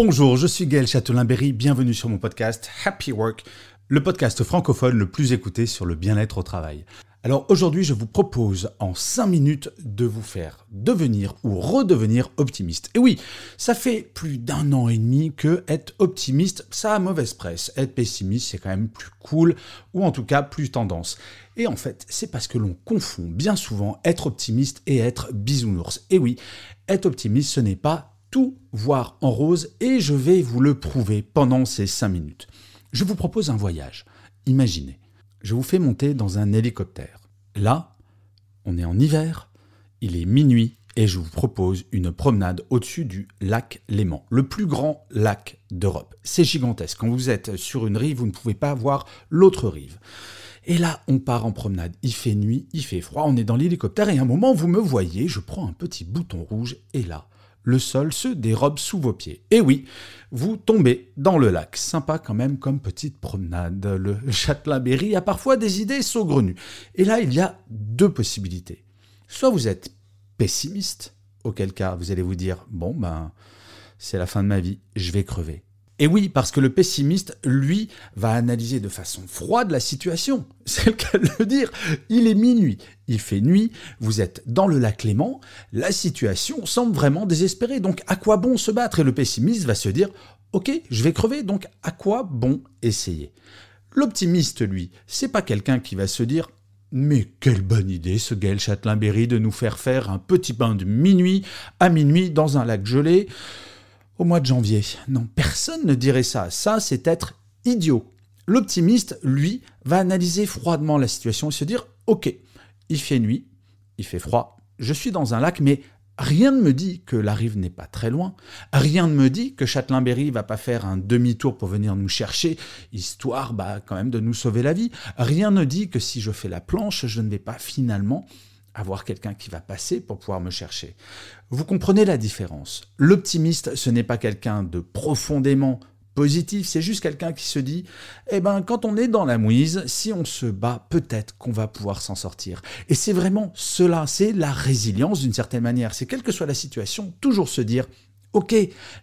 Bonjour, je suis Gaël Châtelain-Berry, bienvenue sur mon podcast Happy Work, le podcast francophone le plus écouté sur le bien-être au travail. Alors aujourd'hui, je vous propose en 5 minutes de vous faire devenir ou redevenir optimiste. Et oui, ça fait plus d'un an et demi que être optimiste, ça a mauvaise presse. Être pessimiste, c'est quand même plus cool, ou en tout cas plus tendance. Et en fait, c'est parce que l'on confond bien souvent être optimiste et être bisounours. Et oui, être optimiste, ce n'est pas voir en rose, et je vais vous le prouver pendant ces 5 minutes. Je vous propose un voyage. Imaginez, je vous fais monter dans un hélicoptère. Là, on est en hiver, il est minuit et je vous propose une promenade au-dessus du lac Léman, le plus grand lac d'Europe. C'est gigantesque. Quand vous êtes sur une rive, vous ne pouvez pas voir l'autre rive. Et là, on part en promenade. Il fait nuit, il fait froid, on est dans l'hélicoptère et à un moment, vous me voyez, je prends un petit bouton rouge et là, le sol se dérobe sous vos pieds. Et oui, vous tombez dans le lac. Sympa quand même comme petite promenade. Le Châtelain-Berry a parfois des idées saugrenues. Et là, il y a deux possibilités. Soit vous êtes pessimiste, auquel cas vous allez vous dire bon ben c'est la fin de ma vie, je vais crever. Et oui, parce que le pessimiste, lui, va analyser de façon froide la situation. C'est le cas de le dire. Il est minuit, il fait nuit, vous êtes dans le lac Léman, la situation semble vraiment désespérée. Donc à quoi bon se battre? Et le pessimiste va se dire, ok, je vais crever, donc à quoi bon essayer? L'optimiste, lui, c'est pas quelqu'un qui va se dire, mais quelle bonne idée ce Gaël Châtelain-Berry de nous faire faire un petit bain de minuit à minuit dans un lac gelé au mois de janvier. Non, personne ne dirait ça. Ça, c'est être idiot. L'optimiste, lui, va analyser froidement la situation et se dire, ok, il fait nuit, il fait froid, je suis dans un lac, mais rien ne me dit que la rive n'est pas très loin. Rien ne me dit que Châtelain-Berry va pas faire un demi-tour pour venir nous chercher, histoire, bah, quand même de nous sauver la vie. Rien ne dit que si je fais la planche, je ne vais pas finalement avoir quelqu'un qui va passer pour pouvoir me chercher. Vous comprenez la différence. L'optimiste, ce n'est pas quelqu'un de profondément positif, c'est juste quelqu'un qui se dit, eh ben, quand on est dans la mouise, si on se bat, peut-être qu'on va pouvoir s'en sortir. Et c'est vraiment cela, c'est la résilience d'une certaine manière. C'est quelle que soit la situation, toujours se dire, ok,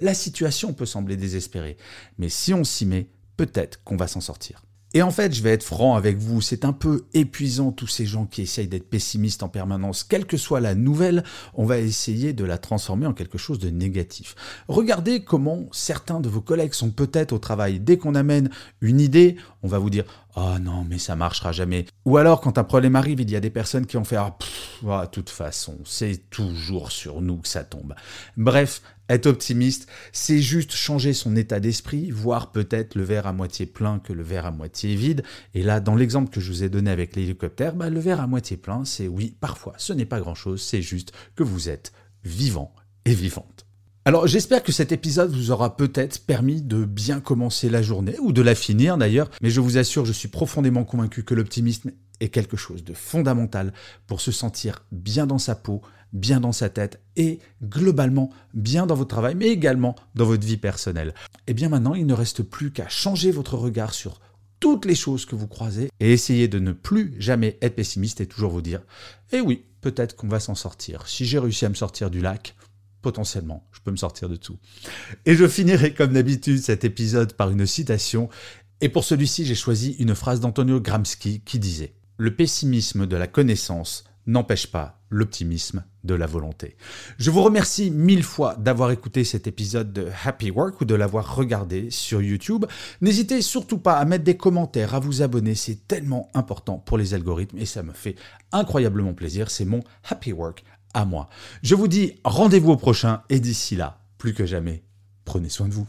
la situation peut sembler désespérée, mais si on s'y met, peut-être qu'on va s'en sortir. Et en fait, je vais être franc avec vous, c'est un peu épuisant tous ces gens qui essayent d'être pessimistes en permanence. Quelle que soit la nouvelle, on va essayer de la transformer en quelque chose de négatif. Regardez comment certains de vos collègues sont peut-être au travail. Dès qu'on amène une idée, on va vous dire Oh non, mais ça marchera jamais. Ou alors, quand un problème arrive, il y a des personnes qui vont faire ah, de toute façon, c'est toujours sur nous que ça tombe. Bref, être optimiste, c'est juste changer son état d'esprit, voir peut-être le verre à moitié plein que le verre à moitié vide. Et là, dans l'exemple que je vous ai donné avec l'hélicoptère, bah, le verre à moitié plein, c'est oui, parfois, ce n'est pas grand-chose, c'est juste que vous êtes vivant et vivante. Alors j'espère que cet épisode vous aura peut-être permis de bien commencer la journée, ou de la finir d'ailleurs, mais je vous assure, je suis profondément convaincu que l'optimisme est quelque chose de fondamental pour se sentir bien dans sa peau, bien dans sa tête et globalement bien dans votre travail, mais également dans votre vie personnelle. Et bien maintenant, il ne reste plus qu'à changer votre regard sur toutes les choses que vous croisez et essayer de ne plus jamais être pessimiste et toujours vous dire, eh oui, peut-être qu'on va s'en sortir. Si j'ai réussi à me sortir du lac, potentiellement, je peux me sortir de tout. Et je finirai comme d'habitude cet épisode par une citation. Et pour celui-ci, j'ai choisi une phrase d'Antonio Gramsci qui disait Le pessimisme de la connaissance n'empêche pas l'optimisme de la volonté. Je vous remercie mille fois d'avoir écouté cet épisode de Happy Work ou de l'avoir regardé sur YouTube. N'hésitez surtout pas à mettre des commentaires, à vous abonner, c'est tellement important pour les algorithmes et ça me fait incroyablement plaisir. C'est mon Happy Work à moi. Je vous dis rendez-vous au prochain et d'ici là, plus que jamais, prenez soin de vous.